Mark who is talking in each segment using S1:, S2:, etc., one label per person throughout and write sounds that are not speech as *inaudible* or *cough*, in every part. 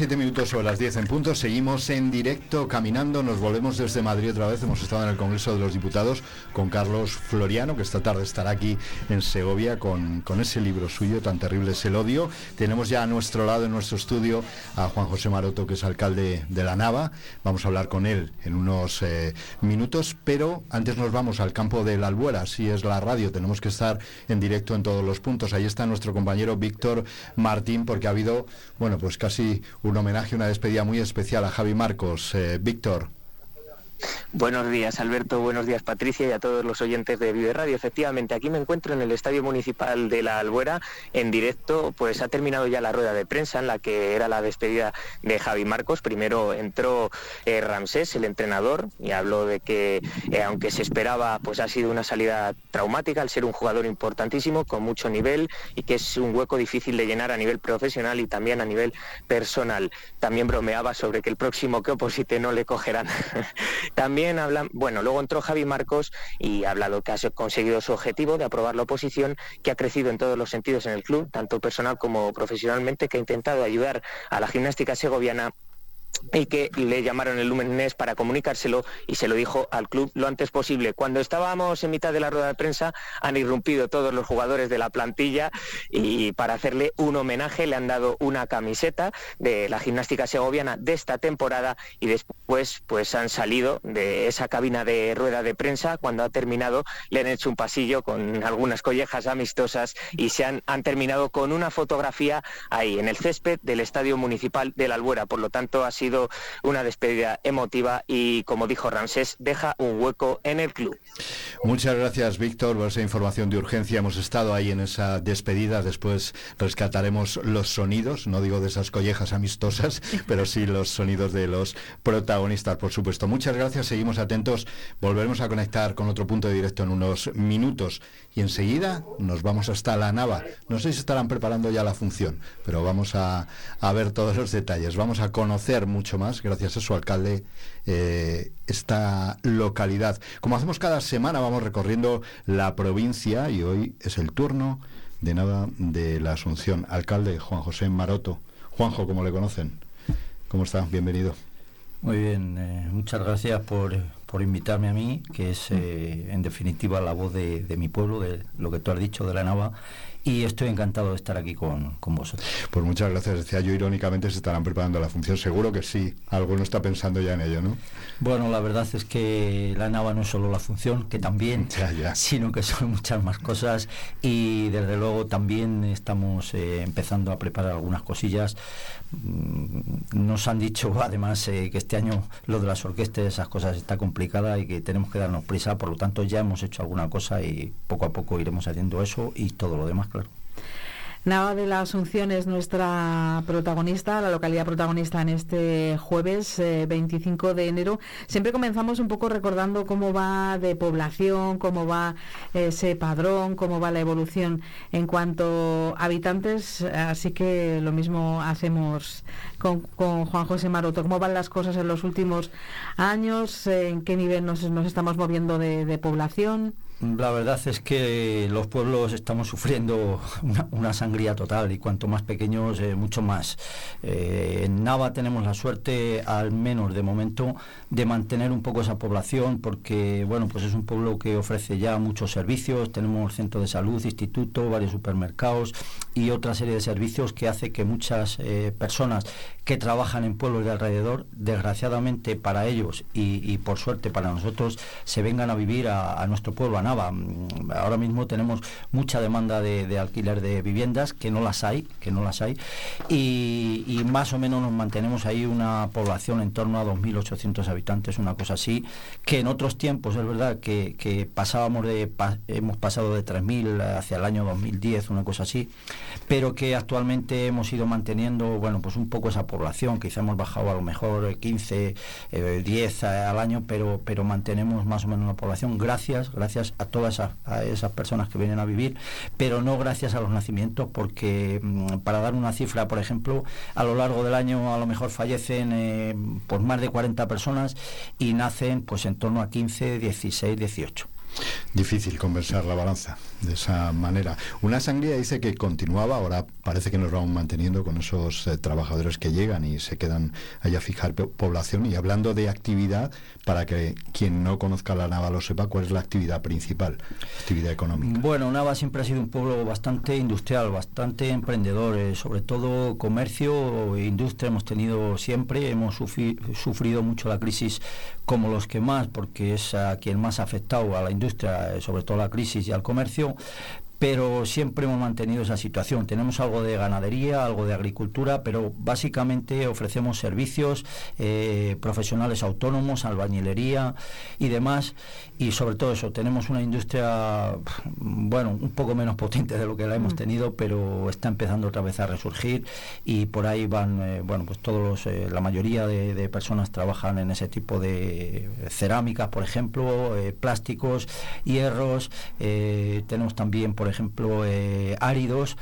S1: 17 minutos sobre las 10 en punto. Seguimos en directo caminando. Nos volvemos desde Madrid otra vez. Hemos estado en el Congreso de los Diputados con Carlos Floriano, que esta tarde estará aquí en Segovia con, con ese libro suyo, tan terrible es el odio. Tenemos ya a nuestro lado en nuestro estudio a Juan José Maroto, que es alcalde de la Nava. Vamos a hablar con él en unos eh, minutos, pero antes nos vamos al campo de la Albuera. Si es la radio, tenemos que estar en directo en todos los puntos. Ahí está nuestro compañero Víctor Martín, porque ha habido, bueno, pues casi un homenaje, una despedida muy especial a Javi Marcos. Eh, Víctor.
S2: Buenos días, Alberto. Buenos días, Patricia, y a todos los oyentes de Vive Radio. Efectivamente, aquí me encuentro en el Estadio Municipal de la Albuera, en directo. Pues ha terminado ya la rueda de prensa en la que era la despedida de Javi Marcos. Primero entró eh, Ramsés, el entrenador, y habló de que, eh, aunque se esperaba, pues ha sido una salida traumática al ser un jugador importantísimo, con mucho nivel, y que es un hueco difícil de llenar a nivel profesional y también a nivel personal. También bromeaba sobre que el próximo que oposite no le cogerán. *laughs* También hablan, bueno, luego entró Javi Marcos y ha hablado que ha conseguido su objetivo de aprobar la oposición, que ha crecido en todos los sentidos en el club, tanto personal como profesionalmente, que ha intentado ayudar a la gimnástica segoviana y que le llamaron el lunes para comunicárselo y se lo dijo al club lo antes posible. Cuando estábamos en mitad de la rueda de prensa han irrumpido todos los jugadores de la plantilla y para hacerle un homenaje le han dado una camiseta de la gimnástica segoviana de esta temporada y después pues han salido de esa cabina de rueda de prensa cuando ha terminado le han hecho un pasillo con algunas collejas amistosas y se han, han terminado con una fotografía ahí en el césped del Estadio Municipal de la Albuera. Por lo tanto ha sido una despedida emotiva y, como dijo Ramsés, deja un hueco en el club.
S1: Muchas gracias, Víctor, por esa información de urgencia. Hemos estado ahí en esa despedida. Después rescataremos los sonidos, no digo de esas collejas amistosas, *laughs* pero sí los sonidos de los protagonistas, por supuesto. Muchas gracias, seguimos atentos. Volveremos a conectar con otro punto de directo en unos minutos y enseguida nos vamos hasta la Nava. No sé si estarán preparando ya la función, pero vamos a, ver todos los detalles. Vamos a conocer mucho más, gracias a su alcalde, eh, esta localidad. Como hacemos cada semana, vamos recorriendo la provincia y hoy es el turno de nada de la Asunción. Alcalde Juan José Maroto. Juanjo, como le conocen. ¿Cómo está? Bienvenido.
S3: Muy bien, eh, muchas gracias por, por, invitarme a mí, que es eh, en definitiva la voz de, de, mi pueblo, de lo que tú has dicho de la Nava, y estoy encantado de estar aquí con, con, vosotros.
S1: Pues muchas gracias. Decía yo, irónicamente, se estarán preparando la función. Seguro que sí. Alguno está pensando ya en ello, ¿no?
S3: Bueno, la verdad es que la NAVA no es solo la función, que también, *laughs* sino que son muchas más cosas y desde luego también estamos eh, empezando a preparar algunas cosillas. Mm, nos han dicho *laughs* además eh, que este año lo de las orquestas, esas cosas está complicada y que tenemos que darnos prisa, por lo tanto ya hemos hecho alguna cosa y poco a poco iremos haciendo eso y todo lo demás claro.
S4: Nava de la Asunción es nuestra protagonista, la localidad protagonista en este jueves 25 eh, de enero. Siempre comenzamos un poco recordando cómo va de población, cómo va ese padrón, cómo va la evolución en cuanto a habitantes. Así que lo mismo hacemos con, Juan José Maroto. ¿Cómo van las cosas en los últimos años? ¿En qué nivel nos, estamos moviendo de población?
S3: La verdad es que los pueblos estamos sufriendo una, sangría total y cuanto más pequeños, eh, mucho más. Eh, en Nava tenemos la suerte, al menos de momento, de mantener un poco esa población porque, bueno, pues es un pueblo que ofrece ya muchos servicios. Tenemos centro de salud, instituto, varios supermercados y otra serie de servicios que hace que muchas eh, personas que trabajan en pueblos de alrededor, desgraciadamente para ellos y, por suerte para nosotros, se vengan a vivir a, nuestro pueblo, a Nava. Mm, ahora mismo tenemos mucha demanda de, alquiler de viviendas, que no las hay, que no las hay, y, más o menos nos mantenemos ahí una población en torno a 2.800 habitantes, una cosa así, que en otros tiempos es verdad que, pasábamos de, hemos pasado de 3.000 hacia el año 2010, una cosa así, pero que actualmente hemos ido manteniendo, bueno, pues un poco esa población, quizá hemos bajado a lo mejor 15, 10 eh, al año, pero, pero mantenemos más o menos la población gracias, gracias a todas esas, personas que vienen a vivir, pero no gracias a los nacimientos, porque mm, para dar una cifra, por ejemplo, a lo largo del año a lo mejor fallecen eh, por más de 40 personas y nacen pues en torno a 15, 16, 18.
S1: Difícil conversar la balanza de esa manera. Una sangría dice que continuaba, ahora parece que nos vamos manteniendo con esos eh, trabajadores que llegan y se quedan allá a fijar población. Y hablando de actividad, para que quien no conozca la Nava lo sepa, ¿cuál es la actividad principal, actividad económica?
S3: Bueno, Nava siempre ha sido un pueblo bastante industrial, bastante emprendedor, eh, sobre todo comercio e industria hemos tenido siempre, hemos sufrido mucho la crisis como los que más, porque es a quien más ha afectado a la industria, eh, sobre todo la crisis y al comercio, pero siempre hemos mantenido esa situación. Tenemos algo de ganadería, algo de agricultura, pero básicamente ofrecemos servicios eh, profesionales autónomos, albañilería y demás. Y sobre todo eso, tenemos una industria, bueno, un poco menos potente de lo que la hemos mm. tenido, pero está empezando otra vez a resurgir y por ahí van, eh, bueno, pues todos los, eh, la mayoría de, de, personas trabajan en ese tipo de cerámicas, por ejemplo, plásticos, hierros. tenemos también, por ejemplo, eh, áridos.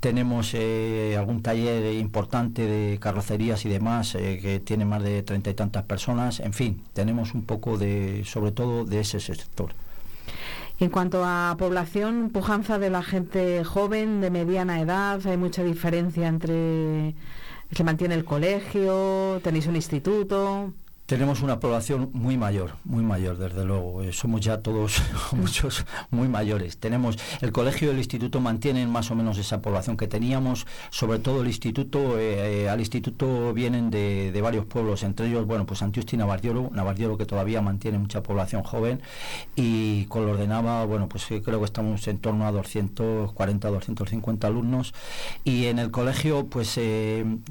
S3: Tenemos eh, algún taller importante de carrocerías y demás eh, que tiene más de treinta y tantas personas. En fin, tenemos un poco de, sobre todo, de ese sector.
S4: En cuanto a población, pujanza de la gente joven, de mediana edad, hay mucha diferencia entre... Se mantiene el colegio, tenéis un instituto.
S3: Tenemos una población muy mayor, muy mayor, desde luego. Eh, somos ya todos *laughs* muchos muy mayores. Tenemos el colegio y el instituto mantienen más o menos esa población que teníamos. Sobre todo el instituto, eh, eh, al instituto vienen de, varios pueblos, entre ellos, bueno, pues Antiusti y Navardiolo, Navardiolo que todavía mantiene mucha población joven y con lo ordenaba, bueno, pues creo que estamos en torno a 240, 250 alumnos y en el colegio, pues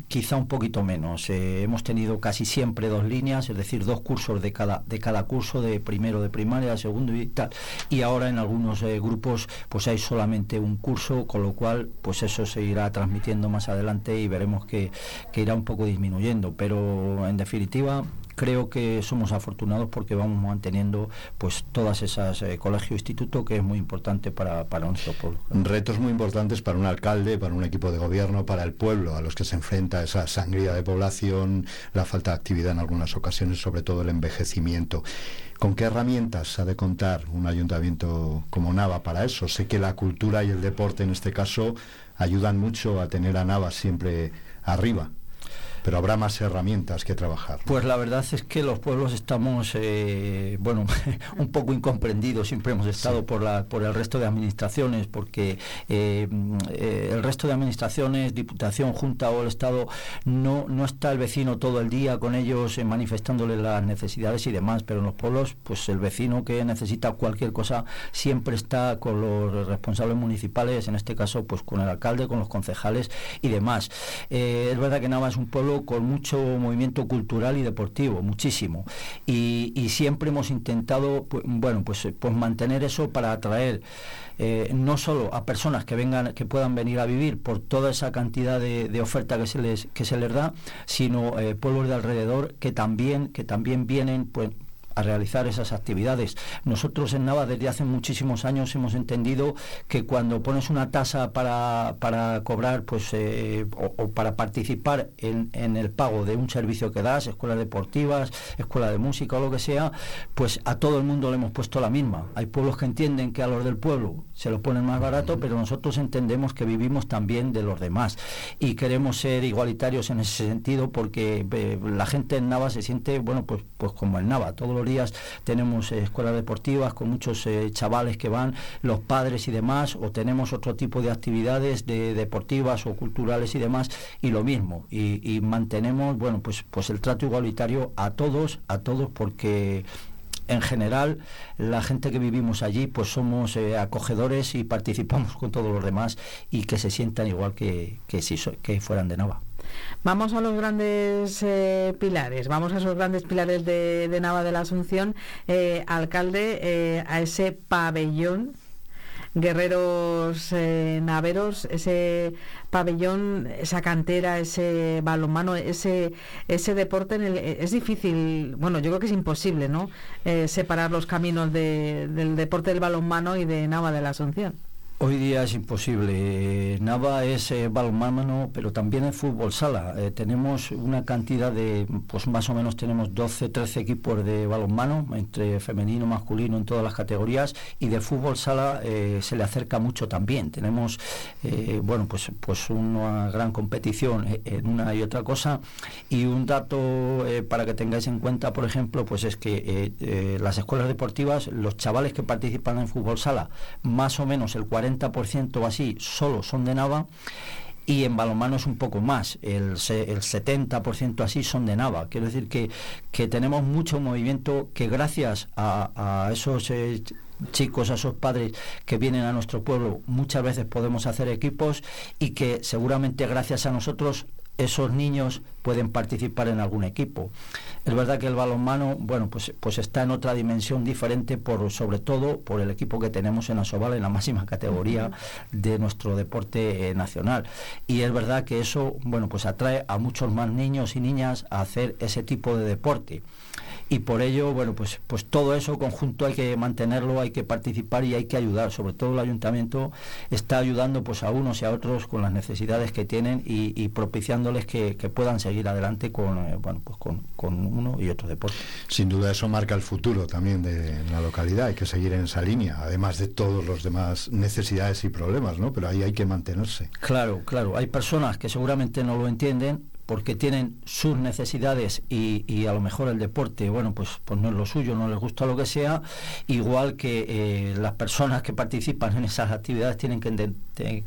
S3: quizá un poquito menos. hemos tenido casi siempre dos líneas es decir, dos cursos de cada, de cada curso, de primero de primaria, segundo y tal. Y ahora en algunos eh, grupos pues hay solamente un curso, con lo cual pues eso se irá transmitiendo más adelante y veremos que, que irá un poco disminuyendo. Pero en definitiva creo que somos afortunados porque vamos manteniendo pues todas esas eh, colegio instituto que es muy importante para, para nuestro pueblo.
S1: Retos muy importantes para un alcalde, para un equipo de gobierno, para el pueblo, a los que se enfrenta esa sangría de población, la falta de actividad en algunas ocasiones, sobre todo el envejecimiento. ¿Con qué herramientas ha de contar un ayuntamiento como Nava para eso? Sé que la cultura y el deporte en este caso ayudan mucho a tener a Nava siempre arriba pero habrá más herramientas que trabajar.
S3: Pues la verdad es que los pueblos estamos, eh, bueno, *laughs* un poco incomprendidos, siempre hemos estado por, la, por el resto de administraciones, porque eh, eh, el resto de administraciones, Diputación, Junta o el Estado, no, no está el vecino todo el día con ellos manifestándole las necesidades y demás, pero en los pueblos, pues el vecino que necesita cualquier cosa siempre está con los responsables municipales, en este caso, pues con el alcalde, con los concejales y demás. es verdad que nada más un pueblo con mucho movimiento cultural y deportivo, muchísimo. Y, siempre hemos intentado, pues, bueno, pues, pues mantener eso para atraer eh, no solo a personas que vengan, que puedan venir a vivir por toda esa cantidad de, oferta que se les que se les da, sino eh, pueblos de alrededor que también que también vienen pues a realizar esas actividades. Nosotros en Nava desde hace muchísimos años hemos entendido que cuando pones una tasa para, para cobrar pues eh, o, para participar en, en, el pago de un servicio que das, escuelas deportivas, escuela de música o lo que sea, pues a todo el mundo le hemos puesto la misma. Hay pueblos que entienden que a los del pueblo se lo ponen más barato, pero nosotros entendemos que vivimos también de los demás y queremos ser igualitarios en ese sentido porque eh, la gente en Nava se siente, bueno, pues, pues como en Nava, todos los categorías tenemos escuelas deportivas con muchos chavales que van, los padres y demás, o tenemos otro tipo de actividades de, deportivas o culturales y demás, y lo mismo, y, mantenemos, bueno, pues, pues el trato igualitario a todos, a todos, porque en general la gente que vivimos allí pues somos eh, acogedores y participamos con todos los demás y que se sientan igual que, que si que fueran de Nava.
S4: Vamos a los grandes eh, pilares, vamos a esos grandes pilares de, de Nava de la Asunción. Eh, alcalde, a ese pabellón guerreros eh, naveros, ese pabellón, esa cantera, ese balonmano, ese, ese deporte, en el, es difícil, bueno, yo creo que es imposible, ¿no? Eh, separar los caminos del deporte del balonmano y de Nava de la Asunción.
S3: Hoy día es imposible. Nava es eh, balonmano, pero también es fútbol sala. Eh, tenemos una cantidad de, pues más o menos tenemos 12, 13 equipos de balonmano, entre femenino, masculino, en todas las categorías, y de fútbol sala eh, se le acerca mucho también. Tenemos, bueno, pues, pues una gran competición en una y otra cosa. Y un dato para que tengáis en cuenta, por ejemplo, pues es que las escuelas deportivas, los chavales que participan en fútbol sala, más o menos el 40 40% o así solo son de Nava y en balonmano es un poco más, el, el 70% así son de Nava. Quiero decir que, que tenemos mucho movimiento que gracias a, esos eh, chicos, a esos padres que vienen a nuestro pueblo, muchas veces podemos hacer equipos y que seguramente gracias a nosotros esos niños pueden participar en algún equipo. Es verdad que el balonmano, bueno, pues, pues está en otra dimensión diferente, por, sobre todo por el equipo que tenemos en Asobal, en la máxima categoría de nuestro deporte eh, nacional. Y es verdad que eso, bueno, pues atrae a muchos más niños y niñas a hacer ese tipo de deporte y por ello, bueno, pues, pues todo eso conjunto hay que mantenerlo, hay que participar y hay que ayudar. Sobre todo el ayuntamiento está ayudando pues a unos y a otros con las necesidades que tienen y, propiciándoles que, puedan seguir adelante con, eh, bueno, pues con, con, uno y otro deporte.
S1: Sin duda eso marca el futuro también de la localidad, hay que seguir en esa línea, además de todos los demás necesidades y problemas, ¿no? Pero ahí hay que mantenerse.
S3: Claro, claro, hay personas que seguramente no lo entienden porque tienen sus necesidades y, a lo mejor el deporte, bueno, pues, pues no es lo suyo, no les gusta lo que sea, igual que eh, las personas que participan en esas actividades tienen que,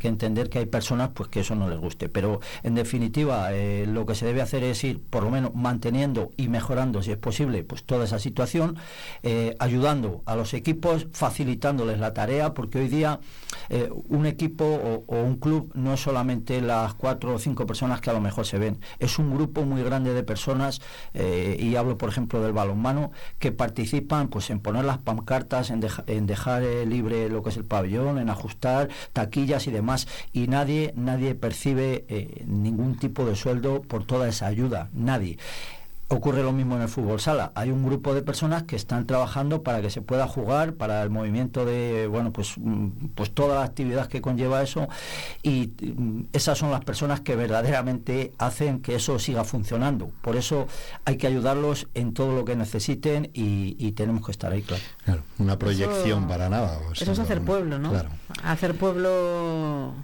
S3: entender que hay personas pues que eso no les guste. Pero en definitiva, eh, lo que se debe hacer es ir por lo menos manteniendo y mejorando, si es posible, pues toda esa situación, eh, ayudando a los equipos, facilitándoles la tarea, porque hoy día un equipo o un club no es solamente las cuatro o cinco personas que a lo mejor se ven es un grupo muy grande de personas, eh, y hablo por ejemplo del balonmano, que participan pues en poner las pancartas, en, en dejar eh, libre lo que es el pabellón, en ajustar taquillas y demás, y nadie, nadie percibe eh, ningún tipo de sueldo por toda esa ayuda, nadie. Ocurre lo mismo en el fútbol sala. Hay un grupo de personas que están trabajando para que se pueda jugar, para el movimiento de, bueno, pues, mm, pues toda la actividad que conlleva eso. Y mm, esas son las personas que verdaderamente hacen que eso siga funcionando. Por eso hay que ayudarlos en todo lo que necesiten y, tenemos que estar ahí,
S1: claro. una proyección para nada.
S4: eso es hacer pueblo, ¿no? Hacer pueblo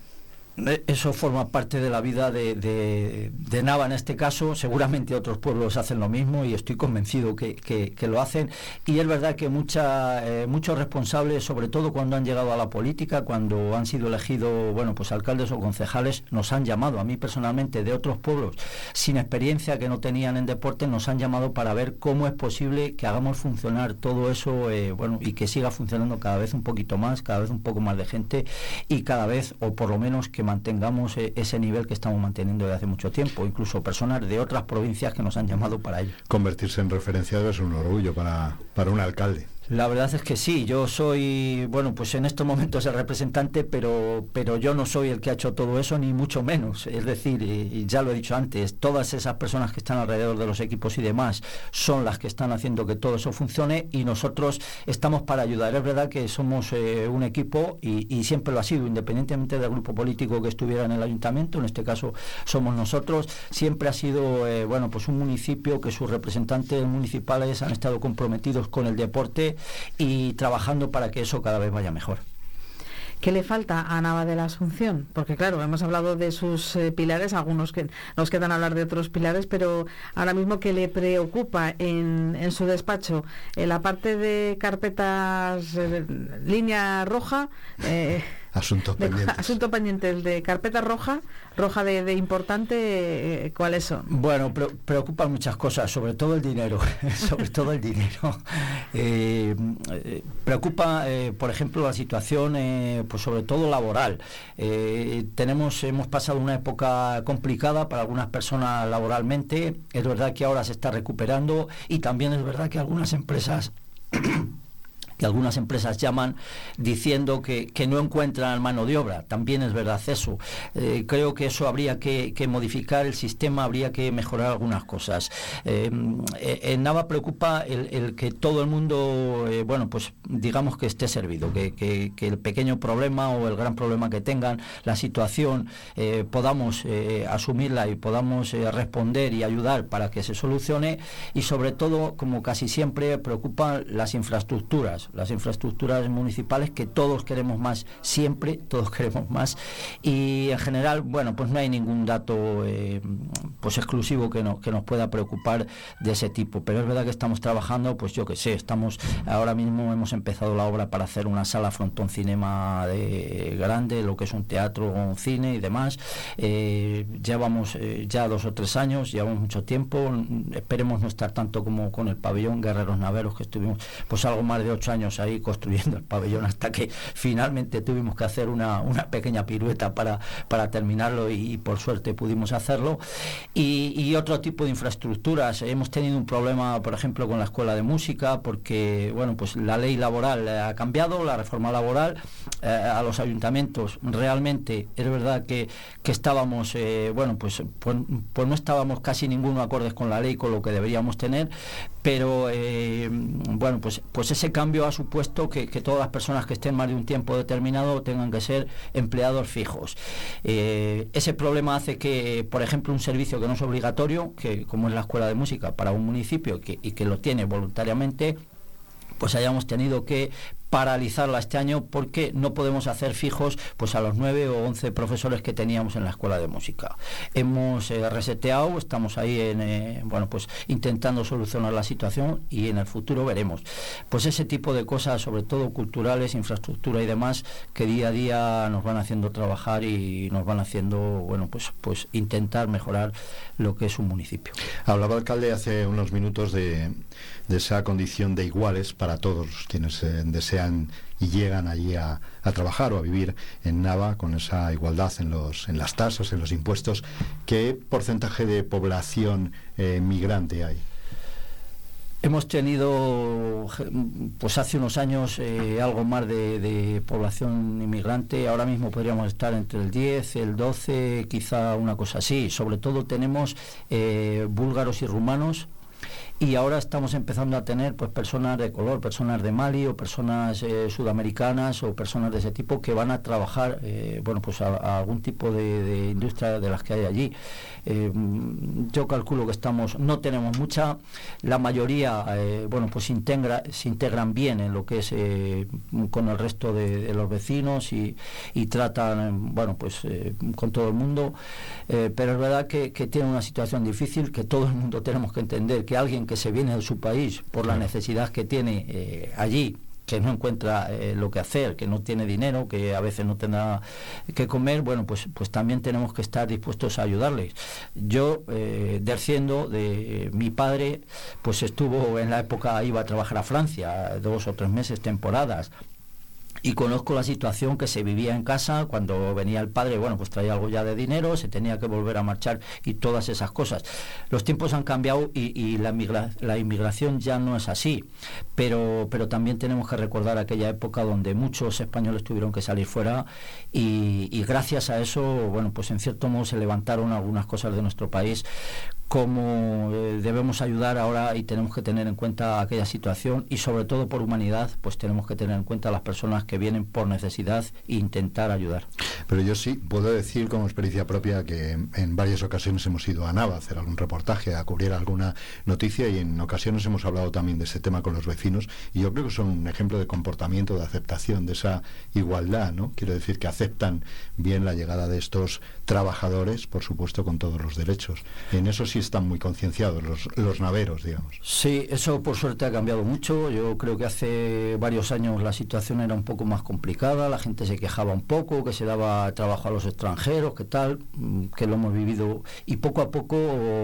S3: eso forma parte de la vida de, de, Nava en este caso. Seguramente otros pueblos hacen lo mismo y estoy convencido que, que, lo hacen. Y es verdad que mucha, eh, muchos responsables, sobre todo cuando han llegado a la política, cuando han sido elegidos, bueno, pues alcaldes o concejales, nos han llamado, a mí personalmente, de otros pueblos sin experiencia que no tenían en deporte, nos han llamado para ver cómo es posible que hagamos funcionar todo eso, eh, bueno, y que siga funcionando cada vez un poquito más, cada vez un poco más de gente y cada vez, o por lo menos que mantengamos eh, ese nivel que estamos manteniendo desde hace mucho tiempo, incluso personas de otras provincias que nos han llamado para ello.
S1: Convertirse en referencia es un orgullo para, para un alcalde.
S3: La verdad es que sí, yo soy, bueno, pues en estos momentos el representante, pero, pero yo no soy el que ha hecho todo eso, ni mucho menos. Es decir, y, ya lo he dicho antes, todas esas personas que están alrededor de los equipos y demás son las que están haciendo que todo eso funcione y nosotros estamos para ayudar. Es verdad que somos eh, un equipo y, siempre lo ha sido, independientemente del grupo político que estuviera en el ayuntamiento, en este caso somos nosotros, siempre ha sido, eh, bueno, pues un municipio que sus representantes municipales han estado comprometidos con el deporte y trabajando para que eso cada vez vaya mejor.
S4: ¿Qué le falta a Nava de la Asunción? Porque claro, hemos hablado de sus eh, pilares, algunos que nos quedan hablar de otros pilares, pero ahora mismo ¿qué le preocupa en, en su despacho? En la parte de carpetas, eh, línea roja.
S1: Eh, Asunto pendiente.
S4: Asunto pendiente, el de carpeta roja, roja de, importante, eh, ¿cuáles son?
S3: Bueno, preocupan muchas cosas, sobre todo el dinero, *laughs* sobre todo el dinero. *laughs* Eh, preocupa, eh, por ejemplo, la situación, pues sobre todo laboral. tenemos, hemos pasado una época complicada para algunas personas laboralmente. Es verdad que ahora se está recuperando y también es verdad que algunas empresas algunas empresas llaman diciendo que, no encuentran mano de obra. También es verdad eso. Eh, creo que eso habría que, modificar el sistema, habría que mejorar algunas cosas. Eh, en Nava preocupa el, que todo el mundo, eh, bueno, pues digamos que esté servido, que, el pequeño problema o el gran problema que tengan, la situación, podamos asumirla y podamos responder y ayudar para que se solucione y sobre todo, como casi siempre, preocupan las infraestructuras las infraestructuras municipales que todos queremos más, siempre todos *laughs* queremos más. Y en general, bueno, pues no hay ningún dato eh, pues exclusivo que, no, que nos pueda preocupar de ese tipo, pero es verdad que estamos trabajando, pues yo que sé, estamos ahora mismo hemos empezado la obra para hacer una sala frontón cinema de grande, lo que es un teatro, un cine y demás. Eh, llevamos eh, ya dos o tres años, llevamos mucho tiempo, esperemos no estar tanto como con el pabellón Guerreros Naveros que estuvimos pues algo más de ocho años ahí construyendo el pabellón hasta que finalmente tuvimos que hacer una, pequeña pirueta para, para terminarlo y, por suerte pudimos hacerlo. Y, otro tipo de infraestructuras. Hemos tenido un problema, por ejemplo, con la escuela de música porque, bueno, pues la ley laboral ha cambiado, la reforma laboral eh, a los ayuntamientos realmente es verdad que, estábamos, eh, bueno, pues, pues, pues, no estábamos casi ninguno acordes con la ley, con lo que deberíamos tener, pero eh, bueno, pues, pues ese cambio ha supuesto que, todas las personas que estén más de un tiempo determinado tengan que ser empleados fijos. Eh, ese problema hace que, por ejemplo, un servicio que no es obligatorio, que como es la escuela de música para un municipio y que lo tiene voluntariamente, pues hayamos tenido que paralizarla este año porque no podemos hacer fijos pues a los nueve o once profesores que teníamos en la escuela de música. Hemos eh, reseteado, estamos ahí en, eh, bueno, pues intentando solucionar la situación y en el futuro veremos. Pues ese tipo de cosas, sobre todo culturales, infraestructura y demás, que día a día nos van haciendo trabajar y nos van haciendo, bueno, pues, pues intentar mejorar lo que es un municipio.
S1: Hablaba alcalde hace unos minutos de, de esa condición de iguales para todos quienes eh, desean y llegan allí a, trabajar o a vivir en Nava con esa igualdad en, los, en las tasas, en los impuestos. ¿Qué porcentaje de población eh, migrante hay?
S3: Hemos tenido, pues hace unos años, eh, algo más de, población inmigrante. Ahora mismo podríamos estar entre el 10, el 12, quizá una cosa así. Sobre todo tenemos búlgaros y rumanos y ahora estamos empezando a tener pues personas de color, personas de Mali o personas eh, sudamericanas o personas de ese tipo que van a trabajar eh, bueno pues a, algún tipo de, industria de las que hay allí. Eh, yo calculo que estamos, no tenemos mucha, la mayoría bueno pues se integran bien en lo que es con el resto de, los vecinos y, tratan bueno pues con todo el mundo, pero es verdad que, que tiene una situación difícil que todo el mundo tenemos que entender que alguien que se viene de su país por la necesidad que tiene eh, allí que no encuentra eh, lo que hacer, que no tiene dinero, que a veces no tendrá que comer, bueno, pues, pues también tenemos que estar dispuestos a ayudarles. Yo, eh, desciendo de mi padre, pues estuvo en la época, iba a trabajar a Francia, dos o tres meses, temporadas, y conozco la situación que se vivía en casa cuando venía el padre, bueno, pues traía algo ya de dinero, se tenía que volver a marchar y todas esas cosas. Los tiempos han cambiado y, la, la, inmigración ya no es así, pero, pero también tenemos que recordar aquella época donde muchos españoles tuvieron que salir fuera y gracias a eso, bueno, pues en cierto modo se levantaron algunas cosas de nuestro país cómo eh, debemos ayudar ahora y tenemos que tener en cuenta aquella situación y sobre todo por humanidad, pues tenemos que tener en cuenta a las personas que vienen por necesidad e intentar ayudar.
S1: Pero yo sí puedo decir como experiencia propia que en varias ocasiones hemos ido a Nava a hacer algún reportaje, a cubrir alguna noticia y en ocasiones hemos hablado también de ese tema con los vecinos y yo creo que son un ejemplo de comportamiento, de aceptación, de esa igualdad, ¿no? Quiero decir que aceptan bien la llegada de estos trabajadores, por supuesto, con todos los derechos. En eso sí están muy concienciados los, los naveros, digamos.
S3: Sí, eso por suerte ha cambiado mucho. Yo creo que hace varios años la situación era un poco más complicada, la gente se quejaba un poco, que se daba trabajo a los extranjeros, que tal, mm, que lo hemos vivido. Y poco a poco,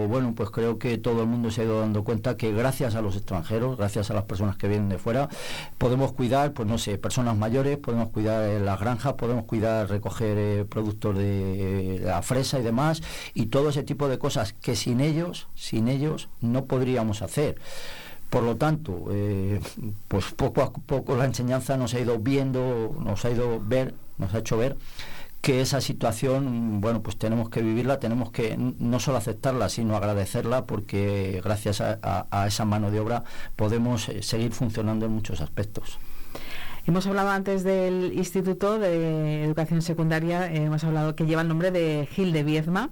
S3: bueno, pues creo que todo el mundo se ha ido dando cuenta que gracias a los extranjeros, gracias a las personas que vienen de fuera, podemos cuidar, pues no sé, personas mayores, podemos cuidar las granjas, podemos cuidar, recoger eh, productos de la fresa y demás, y todo ese tipo de cosas que sin ellos, sin ellos, no podríamos hacer. Por lo tanto, eh, pues poco a poco la enseñanza nos ha ido viendo, nos ha ido ver, nos ha hecho ver que esa situación, bueno, pues tenemos que vivirla, tenemos que no solo aceptarla, sino agradecerla, porque gracias a esa mano de obra podemos eh, seguir funcionando en muchos aspectos.
S4: Hemos hablado antes del Instituto de Educación Secundaria, eh, hemos hablado que lleva el nombre de Gil de Viezma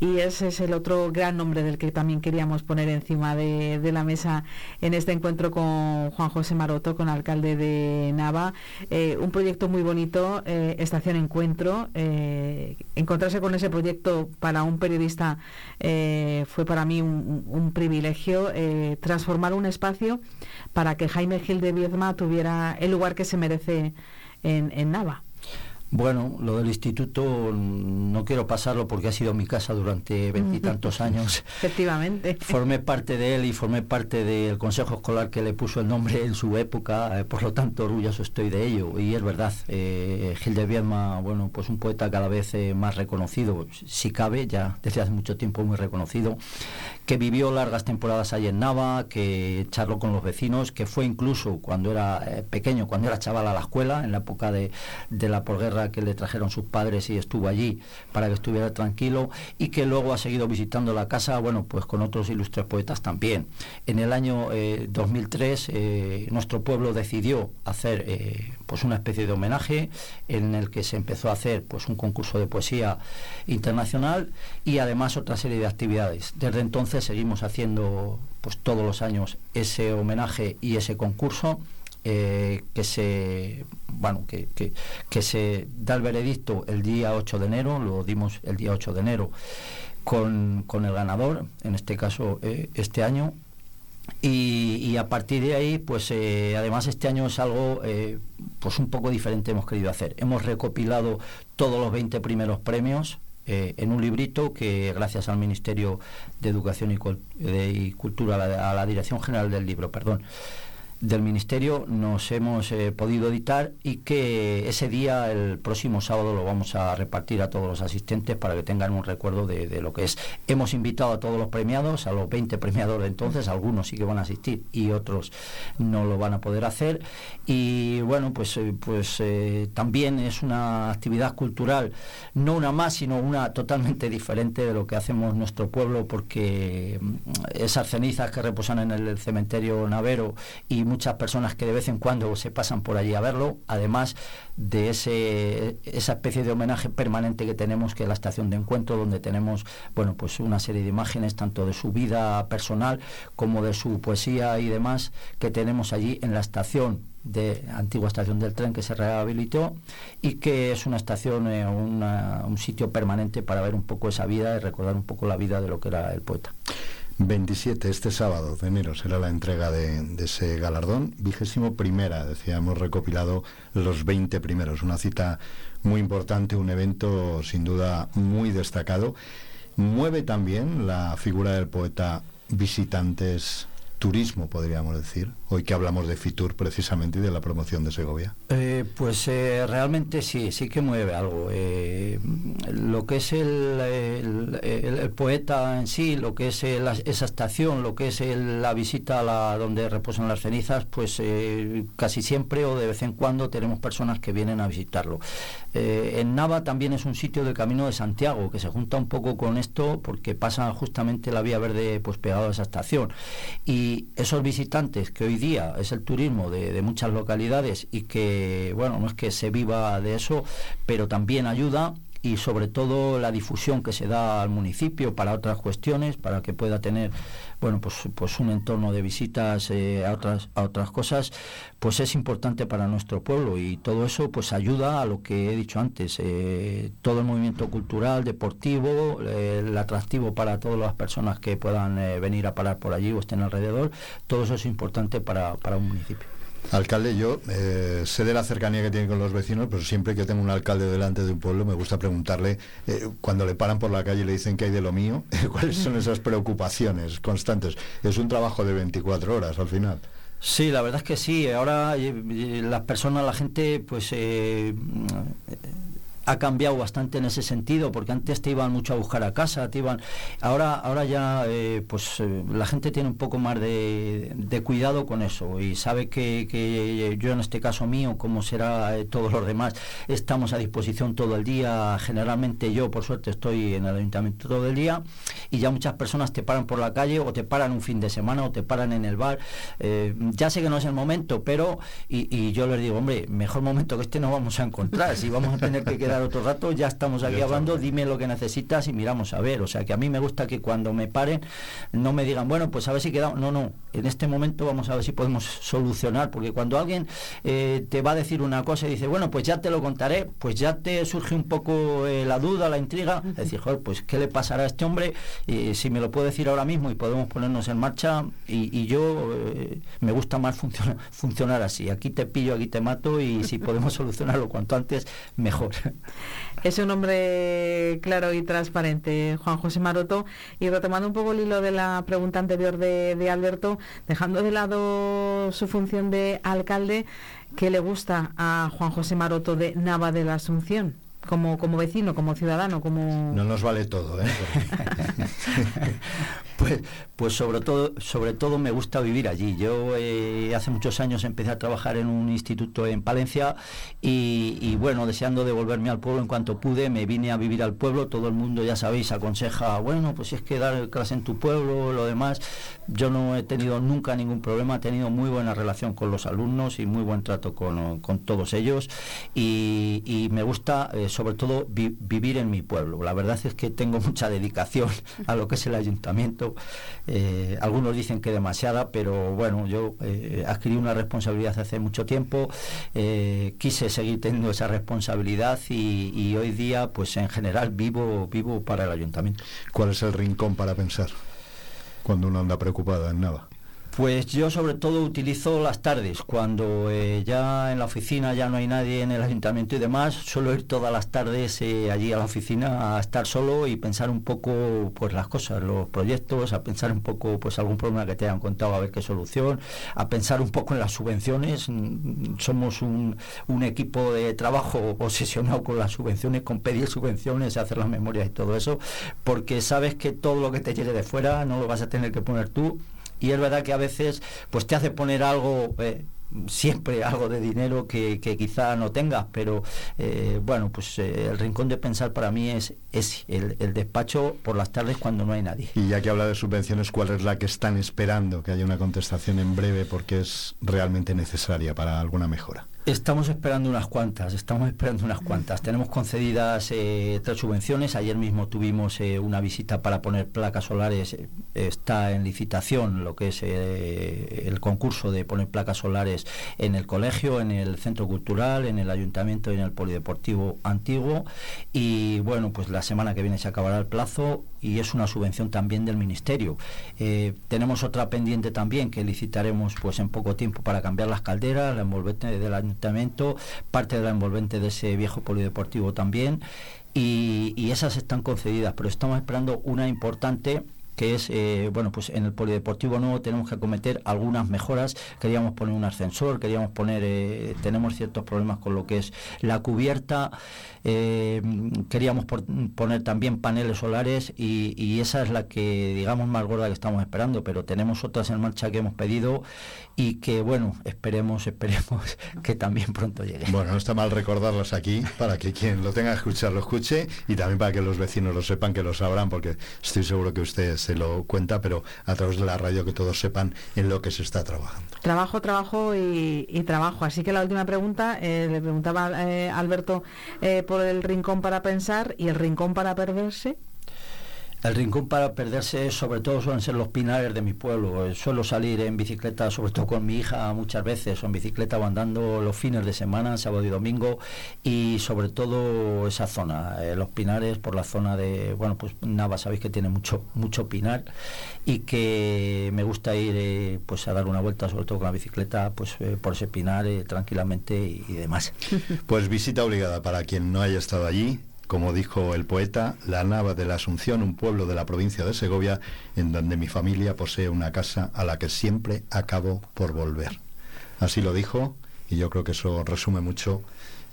S4: y ese es el otro gran nombre del que también queríamos poner encima de, la mesa en este encuentro con Juan José Maroto, con alcalde de Nava. Eh, un proyecto muy bonito, eh, Estación Encuentro. encontrarse con ese proyecto para un periodista fue para mí un, privilegio. transformar un espacio para que Jaime Gil de Viezma tuviera el lugar que se merece en, en Nava.
S3: Bueno, lo del instituto no quiero pasarlo porque ha sido mi casa durante veintitantos *laughs* años.
S4: Efectivamente.
S3: Formé parte de él y formé parte del consejo escolar que le puso el nombre en su época, eh, por lo tanto orgulloso estoy de ello. Y es verdad, eh, Gil de Viedma, bueno, pues un poeta cada vez eh, más reconocido, si cabe, ya desde hace mucho tiempo muy reconocido, que vivió largas temporadas allí en Nava, que charló con los vecinos, que fue incluso cuando era eh, pequeño, cuando era chaval a la escuela, en la época de, de la que le trajeron sus padres y estuvo allí para que estuviera tranquilo y que luego ha seguido visitando la casa, bueno, pues con otros ilustres poetas también. En el año 2003 eh, eh, nuestro pueblo decidió hacer eh, pues una especie de homenaje en el que se empezó a hacer pues un concurso de poesía internacional y además otra serie de actividades. Desde entonces seguimos haciendo pues todos los años ese homenaje y ese concurso eh, que se bueno que, que, se da el veredicto el día 8 de enero, lo dimos el día 8 de enero con, con el ganador, en este caso eh, este año, y, a partir de ahí, pues eh, además este año es algo pues un poco diferente hemos querido hacer. Hemos recopilado todos los 20 primeros premios en un librito que gracias al Ministerio de Educación y, y Cultura, a la Dirección General del Libro, perdón, del Ministerio nos hemos eh, podido editar y que ese día, el próximo sábado, lo vamos a repartir a todos los asistentes para que tengan un recuerdo de, lo que es. Hemos invitado a todos los premiados, a los 20 premiados de entonces, algunos sí que van a asistir y otros no lo van a poder hacer. Y bueno, pues, eh, pues eh, también es una actividad cultural, no una más, sino una totalmente diferente de lo que hacemos nuestro pueblo, porque mm, esas cenizas que reposan en el cementerio Navero y muchas personas que de vez en cuando se pasan por allí a verlo, además de ese, esa especie de homenaje permanente que tenemos, que es la estación de encuentro, donde tenemos bueno, pues una serie de imágenes, tanto de su vida personal como de su poesía y demás, que tenemos allí en la estación de antigua estación del tren que se rehabilitó y que es una estación, eh, un sitio permanente para ver un poco esa vida y recordar un poco la vida de lo que era el poeta.
S1: 27, este sábado de enero será la entrega de, ese galardón. Vigésimo primera, decíamos, recopilado los 20 primeros. Una cita muy importante, un evento sin duda muy destacado. Mueve también la figura del poeta visitantes turismo, podríamos decir, hoy que hablamos de Fitur precisamente y de la promoción de Segovia?
S3: Eh, pues eh, realmente sí, sí que mueve algo. Eh, lo que es el, poeta en sí, lo que es esa estación, lo que es la visita a la, donde reposan las cenizas, pues casi siempre o de vez en cuando tenemos personas que vienen a visitarlo. en Nava también es un sitio del Camino de Santiago, que se junta un poco con esto porque pasa justamente la vía verde pues pegado a esa estación. Y esos visitantes que hoy día es el turismo de, muchas localidades y que, bueno, no es que se viva de eso, pero también ayuda y sobre todo la difusión que se da al municipio para otras cuestiones, para que pueda tener bueno pues, pues un entorno de visitas eh, a otras a otras cosas, pues es importante para nuestro pueblo y todo eso pues ayuda a lo que he dicho antes, eh, todo el movimiento cultural, deportivo, eh, el atractivo para todas las personas que puedan venir a parar por allí o estén alrededor, todo eso es importante para un municipio.
S1: Alcalde, yo eh, sé de la cercanía que tiene con los vecinos, pero siempre que tengo un alcalde delante de un pueblo me gusta preguntarle, eh, cuando le paran por la calle y le dicen que hay de lo mío, *laughs* cuáles son esas preocupaciones constantes. Es un trabajo de 24 horas al final.
S3: Sí, la verdad es que sí. Ahora eh, las personas, la gente, pues ha cambiado bastante en ese sentido, porque antes te iban mucho a buscar a casa, te iban... Ahora, ahora ya eh, pues eh, la gente tiene un poco más de, cuidado con eso y sabe que, yo en este caso mío, como será eh, todos los demás, estamos a disposición todo el día. Generalmente yo, por suerte, estoy en el ayuntamiento todo el día y ya muchas personas te paran por la calle o te paran un fin de semana o te paran en el bar. ya sé que no es el momento, pero... Y, y yo les digo, hombre, mejor momento que este no vamos a encontrar. Si vamos a tener que quedar otro rato, ya estamos aquí hablando, dime lo que necesitas y miramos a ver. O sea que a mí me gusta que cuando me paren no me digan, bueno, pues a ver si quedamos. No, no, en este momento vamos a ver si podemos solucionar, porque cuando alguien eh, te va a decir una cosa y dice, bueno, pues ya te lo contaré, pues ya te surge un poco eh, la duda, la intriga, es decir, joder, pues qué le pasará a este hombre, y si me lo puede decir ahora mismo y podemos ponernos en marcha, y, yo eh, me gusta más funcionar, *laughs* funcionar así, aquí te pillo, aquí te mato, y si podemos *laughs* solucionarlo cuanto antes, mejor. *laughs*
S4: Es un hombre claro y transparente, Juan José Maroto. Y retomando un poco el hilo de la pregunta anterior de, Alberto, dejando de lado su función de alcalde, ¿qué le gusta a Juan José Maroto de Nava de la Asunción? Como, como vecino, como ciudadano, como...
S1: No nos vale todo, ¿eh? *laughs* *laughs*
S3: Pues, pues sobre todo, sobre todo me gusta vivir allí. Yo eh, hace muchos años empecé a trabajar en un instituto en Palencia y, bueno, deseando devolverme al pueblo en cuanto pude, me vine a vivir al pueblo. Todo el mundo, ya sabéis, aconseja, bueno, pues es que dar clase en tu pueblo, lo demás. Yo no he tenido nunca ningún problema, he tenido muy buena relación con los alumnos y muy buen trato con, todos ellos y, me gusta eh, sobre todo vivir en mi pueblo. La verdad es que tengo mucha dedicación a lo que es el ayuntamiento eh, algunos dicen que demasiada, pero bueno, yo eh, adquirí una responsabilidad hace mucho tiempo, eh, quise seguir teniendo esa responsabilidad y, y, hoy día, pues en general, vivo, vivo para el ayuntamiento.
S1: ¿Cuál es el rincón para pensar cuando uno anda preocupado en Nava?
S3: Pues yo sobre todo utilizo las tardes, cuando eh, ya en la oficina ya no hay nadie en el ayuntamiento y demás, suelo ir todas las tardes eh, allí a la oficina a estar solo y pensar un poco pues las cosas, los proyectos, a pensar un poco pues algún problema que te hayan contado a ver qué solución, a pensar un poco en las subvenciones. Mm, somos un, un equipo de trabajo obsesionado con las subvenciones, con pedir subvenciones, hacer las memorias y todo eso, porque sabes que todo lo que te llegue de fuera no lo vas a tener que poner tú y es verdad que a veces pues te hace poner algo eh, siempre algo de dinero que, quizá no tengas, pero eh, bueno, pues eh, el rincón de pensar para mí es, es el, el, despacho por las tardes cuando no hay nadie.
S1: Y ya que habla de subvenciones, ¿cuál es la que están esperando que haya una contestación en breve porque es realmente necesaria para alguna mejora?
S3: Estamos esperando unas cuantas, estamos esperando unas cuantas. Tenemos concedidas eh, tres subvenciones. Ayer mismo tuvimos eh, una visita para poner placas solares. está en licitación lo que es eh, el concurso de poner placas solares en el colegio, en el centro cultural, en el ayuntamiento y en el polideportivo antiguo. Y bueno, pues la semana que viene se acabará el plazo y es una subvención también del ministerio. tenemos otra pendiente también que licitaremos pues en poco tiempo para cambiar las calderas, la envolvente del ayuntamiento parte de la envolvente de ese viejo polideportivo también, y, esas están concedidas, pero estamos esperando una importante que es, eh, bueno, pues en el polideportivo nuevo tenemos que acometer algunas mejoras. Queríamos poner un ascensor, queríamos poner, eh, tenemos ciertos problemas con lo que es la cubierta, eh, queríamos poner también paneles solares y, y esa es la que, digamos, más gorda que estamos esperando, pero tenemos otras en marcha que hemos pedido y que, bueno, esperemos, esperemos *laughs* que también pronto lleguen.
S1: Bueno, no está mal recordarlas aquí para que quien lo tenga que escuchar lo escuche y también para que los vecinos lo sepan, que lo sabrán, porque estoy seguro que ustedes se lo cuenta, pero a través de la radio que todos sepan en lo que se está trabajando.
S4: Trabajo, trabajo y, trabajo. Así que la última pregunta, eh, le preguntaba eh, Alberto eh, por el rincón para pensar y el rincón para perderse.
S3: El rincón para perderse sobre todo suelen ser los pinares de mi pueblo. Eh, suelo salir en bicicleta, sobre todo con mi hija muchas veces, o en bicicleta o andando los fines de semana, sábado y domingo, y sobre todo esa zona, eh, los pinares por la zona de, bueno, pues Nava sabéis que tiene mucho, mucho pinar y que me gusta ir eh, pues a dar una vuelta, sobre todo con la bicicleta, pues por ese pinar tranquilamente y demás.
S1: Pues visita obligada para quien no haya estado allí como dijo el poeta, la Nava de la Asunción, un pueblo de la provincia de Segovia, en donde mi familia posee una casa a la que siempre acabo por volver. Así lo dijo, y yo creo que eso resume mucho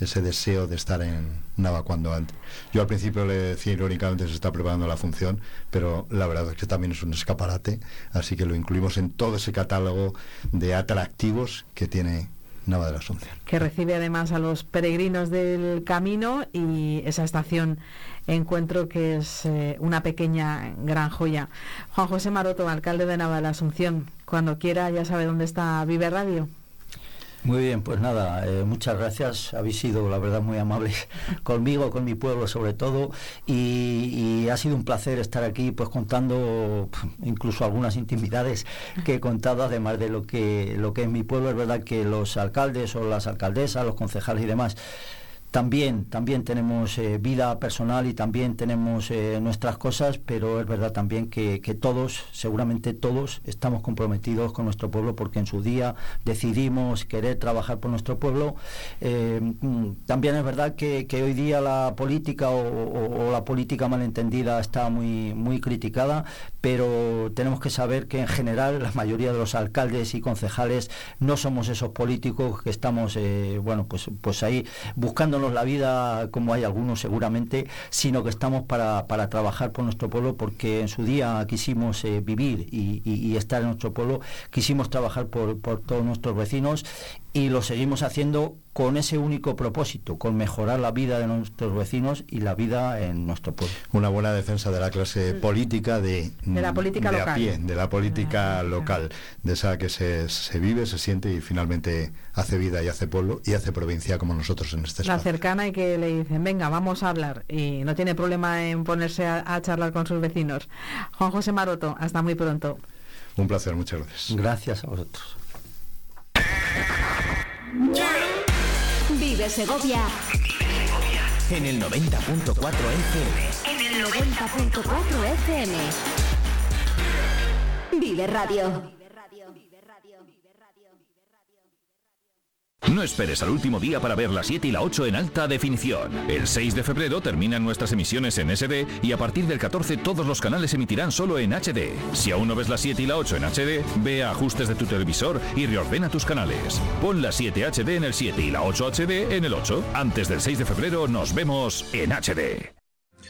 S1: ese deseo de estar en Nava cuando antes. Yo al principio le decía irónicamente se está preparando la función, pero la verdad es que también es un escaparate, así que lo incluimos en todo ese catálogo de atractivos que tiene Nava de la Asunción.
S4: Que recibe además a los peregrinos del camino y esa estación encuentro que es eh, una pequeña gran joya. Juan José Maroto, alcalde de Nava de la Asunción, cuando quiera ya sabe dónde está Vive Radio.
S3: Muy bien, pues nada, eh, muchas gracias. Habéis sido, la verdad, muy amables *laughs* conmigo, con mi pueblo sobre todo, y, ha sido un placer estar aquí, pues contando incluso algunas intimidades que he contado, además de lo que lo que es mi pueblo. Es verdad que los alcaldes o las alcaldesas, los concejales y demás también, también tenemos eh, vida personal y también tenemos eh, nuestras cosas, pero es verdad también que, todos, seguramente todos, estamos comprometidos con nuestro pueblo porque en su día decidimos querer trabajar por nuestro pueblo. Eh, mm, también es verdad que, hoy día la política o, la política malentendida está muy, muy criticada, pero tenemos que saber que en general la mayoría de los alcaldes y concejales no somos esos políticos que estamos, bueno, pues, pues ahí buscándonos la vida como hay algunos seguramente, sino que estamos para, para trabajar por nuestro pueblo porque en su día quisimos eh, vivir y, y, estar en nuestro pueblo, quisimos trabajar por, por todos nuestros vecinos y lo seguimos haciendo con ese único propósito, con mejorar la vida de nuestros vecinos y la vida en nuestro pueblo.
S1: Una buena defensa de la clase mm. política de,
S4: de la política
S1: de
S4: local.
S1: a pie, de la política local, de esa que se, se, vive, se siente y finalmente hace vida y hace pueblo y hace provincia como nosotros en este espacio.
S4: La cercana y que le dicen, venga, vamos a hablar y no tiene problema en ponerse a, a charlar con sus vecinos. Juan José Maroto, hasta muy pronto.
S1: Un placer, muchas gracias.
S3: Gracias a vosotros.
S5: Vive Segovia.
S6: En el 90.4 FM.
S5: En el 90.4 FM. Vive Radio.
S7: No esperes al último día para ver la 7 y la 8 en alta definición. El 6 de febrero terminan nuestras emisiones en SD y a partir del 14 todos los canales emitirán solo en HD. Si aún no ves la 7 y la 8 en HD, ve a ajustes de tu televisor y reordena tus canales. Pon la 7 HD en el 7 y la 8 HD en el 8. Antes del 6 de febrero nos vemos en HD.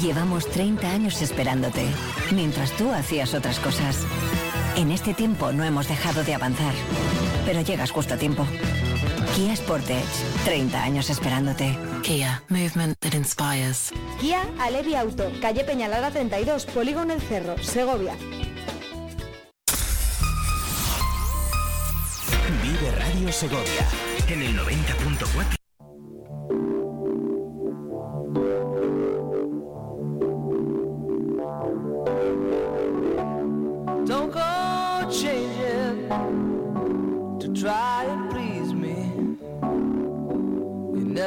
S8: Llevamos 30 años esperándote, mientras tú hacías otras cosas. En este tiempo no hemos dejado de avanzar, pero llegas justo a tiempo. Kia Sportage, 30 años esperándote.
S9: Kia, movement that inspires.
S10: Kia Alevi Auto, calle Peñalara 32, Polígono El Cerro, Segovia.
S6: Vive Radio Segovia en el 90.4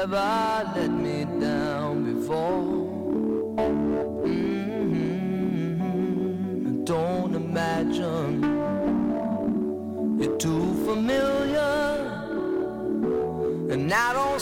S11: never let me down before. Mm-hmm. Don't imagine you're too familiar, and I don't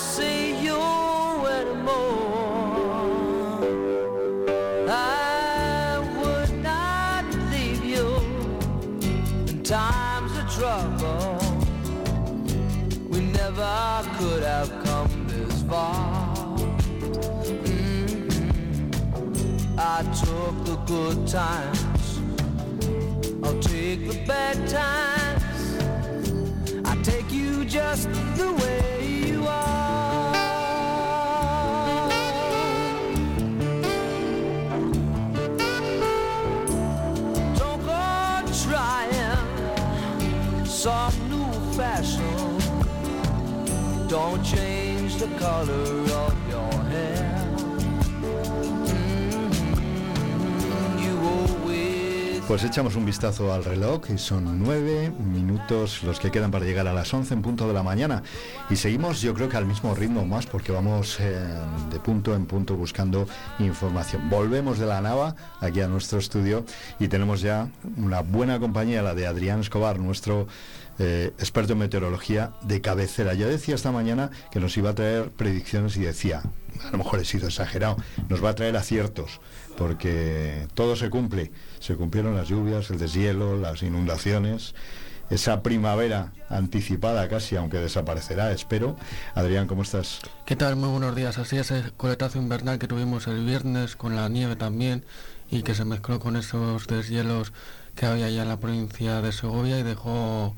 S11: good times. I'll take the bad times. I take you just the way you are. Don't go trying some new fashion. Don't change the color
S1: Pues echamos un vistazo al reloj y son nueve minutos los que quedan para llegar a las 11 en punto de la mañana. Y seguimos yo creo que al mismo ritmo más porque vamos eh, de punto en punto buscando información. Volvemos de la nava aquí a nuestro estudio y tenemos ya una buena compañía, la de Adrián Escobar, nuestro eh, experto en meteorología de cabecera. Ya decía esta mañana que nos iba a traer predicciones y decía, a lo mejor he sido exagerado, nos va a traer aciertos, porque todo se cumple. Se cumplieron las lluvias, el deshielo, las inundaciones, esa primavera anticipada casi, aunque desaparecerá, espero. Adrián, ¿cómo estás?
S12: ¿Qué tal? Muy buenos días. Así es el coletazo invernal que tuvimos el viernes con la nieve también y que se mezcló con esos deshielos que había ya en la provincia de Segovia y dejó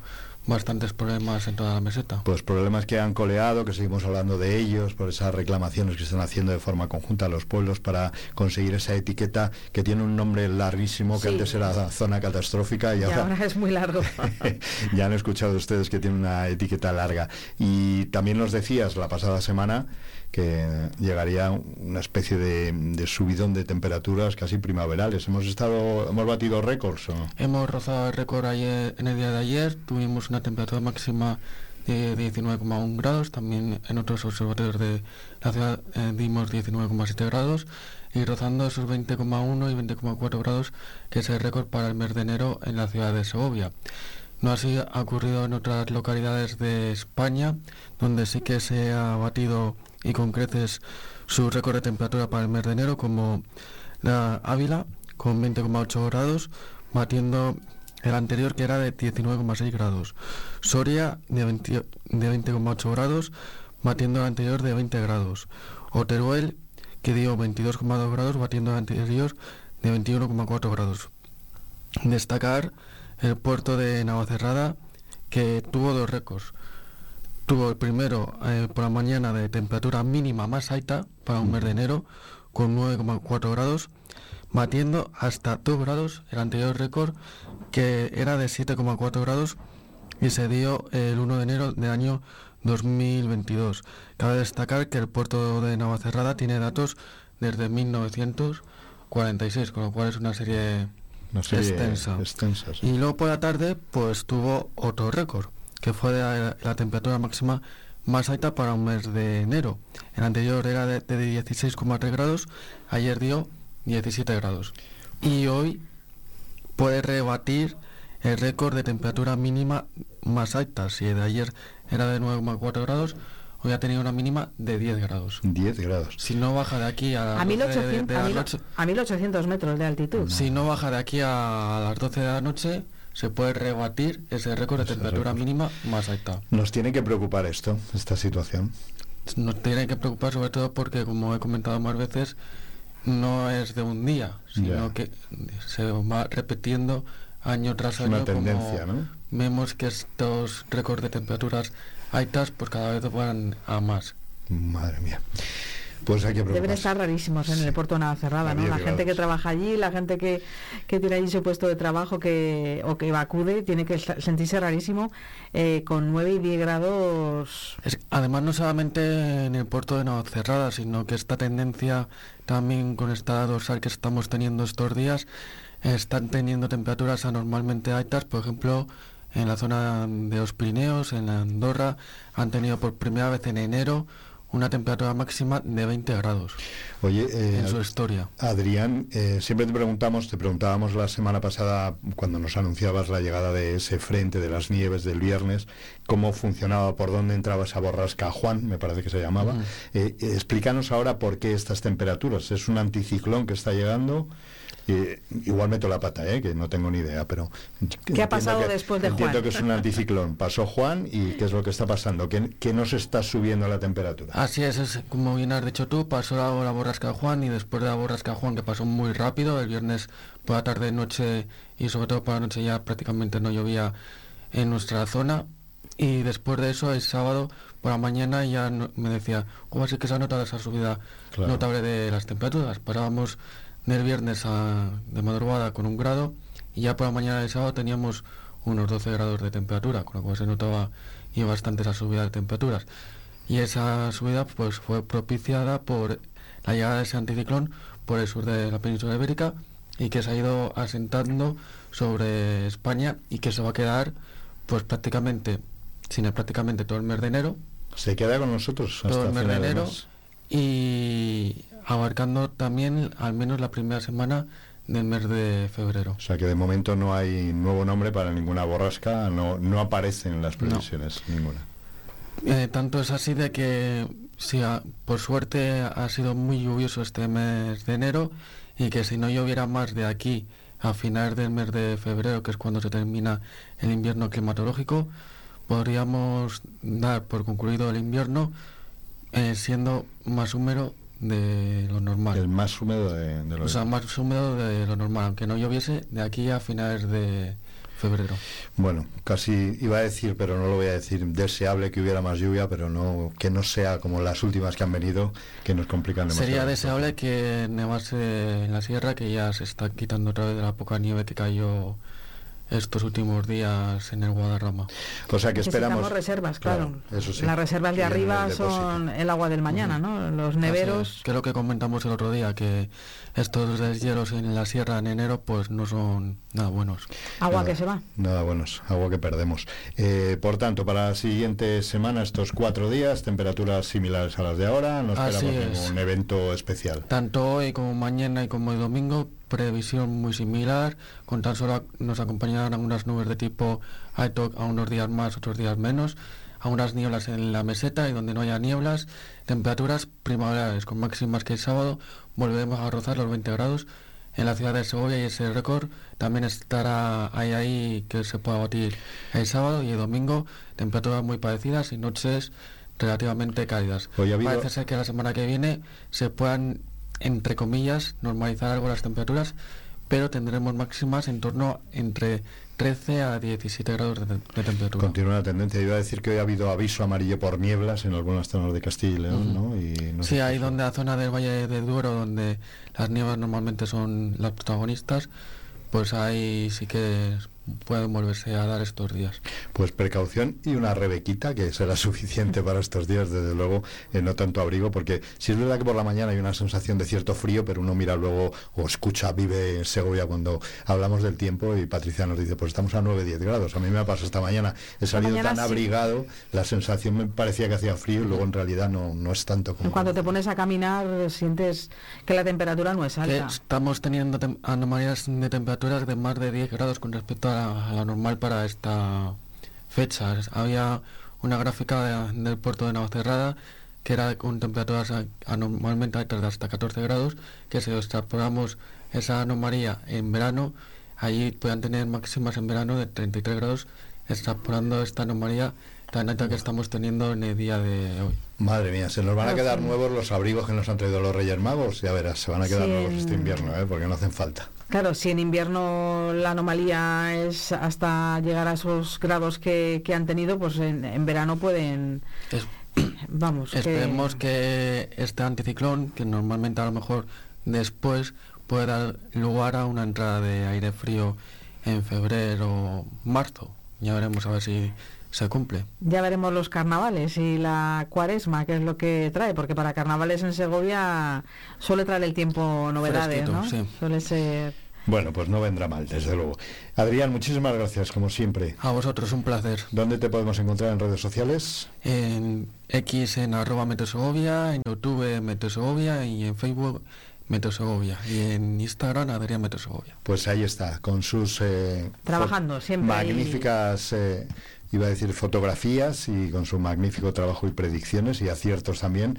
S12: bastantes problemas en toda la meseta.
S1: Pues problemas que han coleado, que seguimos hablando de ellos, por esas reclamaciones que están haciendo de forma conjunta a los pueblos para conseguir esa etiqueta que tiene un nombre larguísimo, que
S4: Sí.
S1: antes era zona catastrófica y,
S4: Y
S1: ahora,
S4: ahora es muy largo. *laughs*
S1: ya han escuchado ustedes que tiene una etiqueta larga. Y también nos decías la pasada semana que llegaría una especie de, de subidón de temperaturas casi primaverales. Hemos estado, hemos batido récords. ¿o?
S12: Hemos rozado el récord ayer, en el día de ayer, tuvimos una temperatura máxima de 19,1 grados, también en otros observatorios de la ciudad eh, dimos 19,7 grados y rozando esos 20,1 y 20,4 grados que es el récord para el mes de enero en la ciudad de Segovia. No así ha ocurrido en otras localidades de España, donde sí que se ha batido y con creces su récord de temperatura para el mes de enero, como la Ávila, con 20,8 grados, batiendo el anterior que era de 19,6 grados. Soria de 20 de 20,8 grados, batiendo el anterior de 20 grados. Oteruel, que dio 22,2 grados, batiendo el anterior de 21,4 grados. Destacar el puerto de Navacerrada, que tuvo dos récords. Tuvo el primero eh, por la mañana de temperatura mínima más alta para un mes de enero, con 9,4 grados, batiendo hasta 2 grados el anterior récord, que era de 7,4 grados y se dio el 1 de enero del año 2022. Cabe destacar que el puerto de Navacerrada tiene datos desde 1946, con lo cual es una serie,
S1: Una serie
S12: extensa.
S1: extensa, sí.
S12: Y luego por la tarde, pues tuvo otro récord, que fue de la, la temperatura máxima más alta para un mes de enero. El anterior era de, de 16,3 grados, ayer dio 17 grados. Y hoy puede rebatir el récord de temperatura mínima más alta. Si de ayer era de 9,4 grados, hoy ha tenido una mínima de 10 grados.
S1: 10 grados.
S12: Si no baja de aquí a, las
S4: A
S12: 12 de,
S4: 1800,
S12: de
S4: a
S12: la
S4: mil-
S12: noche,
S4: a 1800 metros de altitud.
S12: si no baja de aquí a las 12 de la noche, se puede rebatir ese récord de
S1: Ese
S12: temperatura
S1: récord.
S12: mínima más alta.
S1: Nos tiene que preocupar esto, esta situación.
S12: Nos tiene que preocupar sobre todo porque, como he comentado más veces, no es de un día, sino que se va repitiendo año tras
S1: Es una
S12: año. como
S1: tendencia, ¿no?
S12: Vemos que estos récords de temperaturas altas, pues cada vez van a más.
S1: Madre mía. Pues hay que
S4: Deben estar rarísimos en el puerto de Navacerrada, ¿no?
S1: 10
S4: La gente que trabaja allí, la gente que, que tiene allí su puesto de trabajo que o que acude, tiene que sentirse rarísimo eh, con 9 y 10 grados.
S12: Es- además, no solamente en el puerto de Navacerrada, sino que esta tendencia también con esta dorsal que estamos teniendo estos días están teniendo temperaturas anormalmente altas, por ejemplo, en la zona de los Pirineos, en Andorra, han tenido por primera vez en enero una temperatura máxima de 20 grados
S1: Oye, eh,
S12: en su historia.
S1: Adrián, eh, siempre te preguntamos, te preguntábamos la semana pasada cuando nos anunciabas la llegada de ese frente de las nieves del viernes, cómo funcionaba, por dónde entraba esa borrasca Juan, me parece que se llamaba. Eh, explícanos ahora por qué estas temperaturas. ¿Es un anticiclón que está llegando? Igual meto la pata, ¿eh? que no tengo ni idea, pero...
S4: ¿Qué ha pasado después de
S1: Juan? Entiendo que es un anticiclón. Pasó Juan y ¿qué es lo que está pasando? ¿Qué, qué nos está subiendo la temperatura?
S12: Así es, es, como bien has dicho tú, pasó la, la borrasca Juan y después de la borrasca Juan, que pasó muy rápido, el viernes por la tarde, noche y sobre todo por la noche ya prácticamente no llovía en nuestra zona, y después de eso el sábado por la mañana ya me decía cómo así que se ha notado esa subida notable de las temperaturas parábamos del viernes de madrugada con un grado y ya por la mañana del sábado teníamos unos 12 grados de temperatura, con lo cual se notaba y bastante esa subida de temperaturas. Y esa subida pues fue propiciada por la llegada de ese anticiclón por el sur de la península ibérica y que se ha ido asentando sobre España y que se va a quedar pues prácticamente, sin prácticamente todo el mes de enero.
S1: Se queda con nosotros
S12: hasta todo el mes de enero y abarcando también al menos la primera semana del mes de febrero.
S1: O sea que de momento no hay nuevo nombre para ninguna borrasca, no, no aparecen en las previsiones ninguna.
S12: Eh, tanto es así de que sí, por suerte ha sido muy lluvioso este mes de enero y que si no lloviera más de aquí a finales del mes de febrero, que es cuando se termina el invierno climatológico, podríamos dar por concluido el invierno eh, siendo más húmedo de lo normal.
S1: El más húmedo de,
S12: lo O sea, más húmedo de lo normal, aunque no lloviese de aquí a finales de febrero.
S1: Bueno, casi iba a decir, pero no lo voy a decir, deseable que hubiera más lluvia, pero no que no sea como las últimas que han venido, que nos complican demasiado.
S12: Sería deseable que nevase en la sierra, que ya se está quitando otra vez de la poca nieve que cayó estos últimos días en el Guadarrama.
S1: O sea que esperamos
S4: reservas, claro. Las reservas de arriba son el agua del mañana, ¿no? Los neveros.
S12: Creo que comentamos el otro día que estos deshielos en la sierra en enero pues no son nada buenos.
S4: Agua que se va.
S1: Nada buenos, agua que perdemos. Eh, por tanto, para la siguiente semana, estos cuatro días, temperaturas similares a las de ahora, no esperamos ningún evento especial.
S12: Tanto hoy como mañana y como el domingo, previsión muy similar, con tan solo nos acompañarán algunas nubes de tipo alto a unos días más, otros días menos, a unas nieblas en la meseta y donde no haya nieblas, temperaturas primaverales con máximas que el sábado volvemos a rozar los 20 grados. En la ciudad de Segovia y ese récord también estará ahí ahí que se pueda batir el sábado y el domingo. Temperaturas muy parecidas y noches relativamente cálidas. Parece ser que la semana que viene se puedan entre comillas, normalizar algo las temperaturas, pero tendremos máximas en torno entre 13 a 17 grados de, temperatura.
S1: Continúa la tendencia. Iba a decir que hoy ha habido aviso amarillo por nieblas en algunas zonas de Castilla y León, ¿no? Y
S12: sí, ahí donde la zona del Valle de Duero, donde las nieblas normalmente son las protagonistas, pues ahí sí que pueden volverse a dar estos días.
S1: Pues precaución y una rebequita que será suficiente para estos días, desde luego, eh, no tanto abrigo, porque si es verdad que por la mañana hay una sensación de cierto frío, pero uno mira luego o escucha, vive en Segovia cuando hablamos del tiempo y Patricia nos dice, pues estamos a 9-10 grados. A mí me ha pasado esta mañana, he salido tan abrigado, la sensación me parecía que hacía frío y luego en realidad no, no es tanto como...
S4: Cuando te pones a caminar sientes que la temperatura no es alta.
S12: estamos teniendo anomalías de temperaturas de más de 10 grados con respecto a a la normal para esta fecha. Había una gráfica del puerto de Navacerrada que era con temperaturas anormalmente altas de hasta 14 grados, que si extrapolamos esa anomalía en verano, allí puedan tener máximas en verano de 33 grados, extrapolando esta anomalía tan alta que estamos teniendo en el día de hoy.
S1: Madre mía, se nos van a quedar nuevos los abrigos que nos han traído los Reyes Magos, ya verás, se van a quedar nuevos este invierno, ¿eh? porque no hacen falta.
S4: Claro, si en invierno la anomalía es hasta llegar a esos grados que, han tenido, pues en, verano pueden... *clears throat* Vamos.
S12: Esperemos que... este anticiclón, que normalmente a lo mejor después puede dar lugar a una entrada de aire frío en febrero o marzo. Ya veremos a ver si se cumple.
S4: Ya veremos los carnavales y la cuaresma, que es lo que trae, porque para carnavales en Segovia suele traer el tiempo novedades, ¿no? Suele ser
S1: Bueno, pues no vendrá mal, desde luego. Adrián, muchísimas gracias, como siempre.
S12: A vosotros, un placer.
S1: ¿Dónde te podemos encontrar en redes sociales?
S12: En X en arroba Meteosegovia, en YouTube Meteosegovia y en Facebook Meteosegovia y en Instagram Adrián Meteosegovia.
S1: Pues ahí está, con sus... Eh,
S4: Trabajando siempre.
S1: Magníficas... Eh, iba a decir fotografías y con su magnífico trabajo y predicciones y aciertos también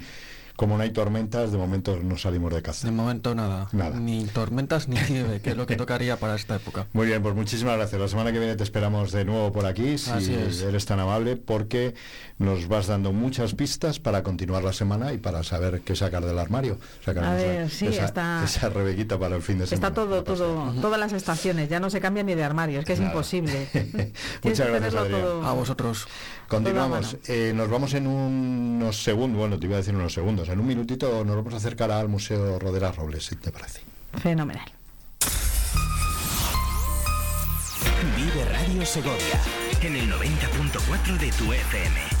S1: como no hay tormentas, de momento no salimos de casa.
S12: De momento nada. Nada. Ni tormentas ni nieve, que es lo que tocaría para esta época.
S1: Muy bien, pues muchísimas gracias. La semana que viene te esperamos de nuevo por aquí, si eres tan amable, porque nos vas dando muchas pistas para continuar la semana y para saber qué sacar del armario.
S4: a ver, sí,
S1: esa,
S4: está...
S1: esa rebequita para el fin de semana.
S4: Está todo, todo, todas las estaciones, ya no se cambia ni de armario, es que es imposible. *laughs*
S1: Muchas gracias,
S12: A vosotros.
S1: Continuamos. Eh, nos vamos en unos segundos, bueno, te iba a decir unos segundos, en un minutito nos vamos a acercar al Museo Rodera Robles, si te parece.
S4: Fenomenal.
S6: Vive Radio Segovia en el 90.4 de tu FM.